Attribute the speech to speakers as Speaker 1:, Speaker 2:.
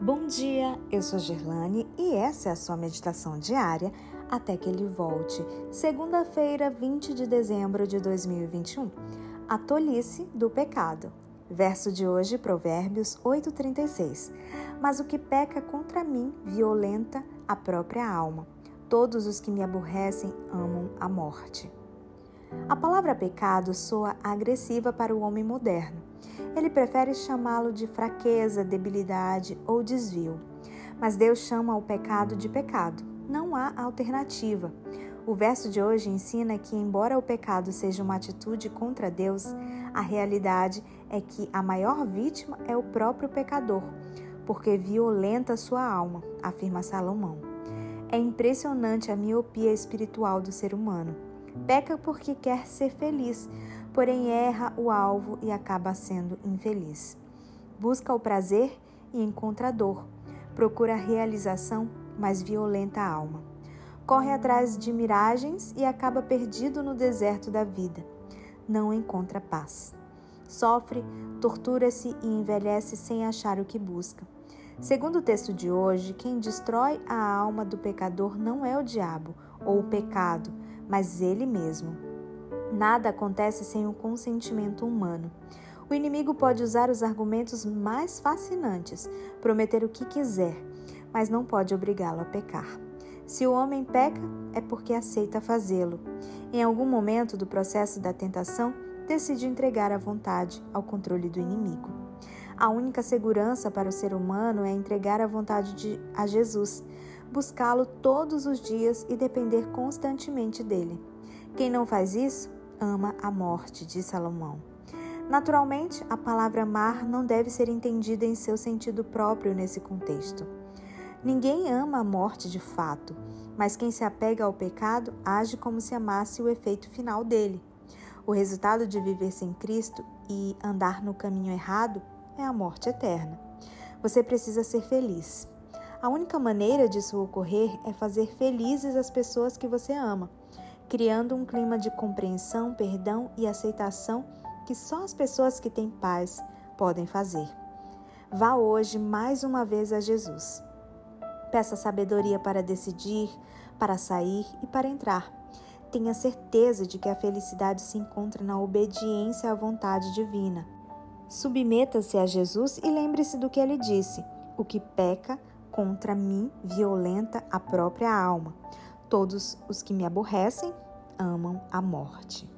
Speaker 1: Bom dia, eu sou Gerlane e essa é a sua meditação diária até que ele volte. Segunda-feira, 20 de dezembro de 2021. A tolice do pecado. Verso de hoje, Provérbios 8:36. Mas o que peca contra mim violenta a própria alma. Todos os que me aborrecem amam a morte. A palavra pecado soa agressiva para o homem moderno. Ele prefere chamá-lo de fraqueza, debilidade ou desvio. Mas Deus chama o pecado de pecado. Não há alternativa. O verso de hoje ensina que, embora o pecado seja uma atitude contra Deus, a realidade é que a maior vítima é o próprio pecador, porque violenta sua alma, afirma Salomão. É impressionante a miopia espiritual do ser humano. Peca porque quer ser feliz, porém erra o alvo e acaba sendo infeliz. Busca o prazer e encontra dor. Procura a realização, mas violenta a alma. Corre atrás de miragens e acaba perdido no deserto da vida. Não encontra paz. Sofre, tortura-se e envelhece sem achar o que busca. Segundo o texto de hoje, quem destrói a alma do pecador não é o diabo ou o pecado, mas ele mesmo. Nada acontece sem o consentimento humano. O inimigo pode usar os argumentos mais fascinantes, prometer o que quiser, mas não pode obrigá-lo a pecar. Se o homem peca, é porque aceita fazê-lo. Em algum momento do processo da tentação, decide entregar a vontade ao controle do inimigo. A única segurança para o ser humano é entregar a vontade de, a Jesus, buscá-lo todos os dias e depender constantemente dele. Quem não faz isso, ama a morte, diz Salomão. Naturalmente, a palavra amar não deve ser entendida em seu sentido próprio nesse contexto. Ninguém ama a morte de fato, mas quem se apega ao pecado age como se amasse o efeito final dele. O resultado de viver sem Cristo e andar no caminho errado é a morte eterna. Você precisa ser feliz. A única maneira disso ocorrer é fazer felizes as pessoas que você ama, criando um clima de compreensão, perdão e aceitação que só as pessoas que têm paz podem fazer. Vá hoje mais uma vez a Jesus. Peça sabedoria para decidir, para sair e para entrar. Tenha certeza de que a felicidade se encontra na obediência à vontade divina. Submeta-se a Jesus e lembre-se do que ele disse: o que peca contra mim violenta a própria alma. Todos os que me aborrecem amam a morte.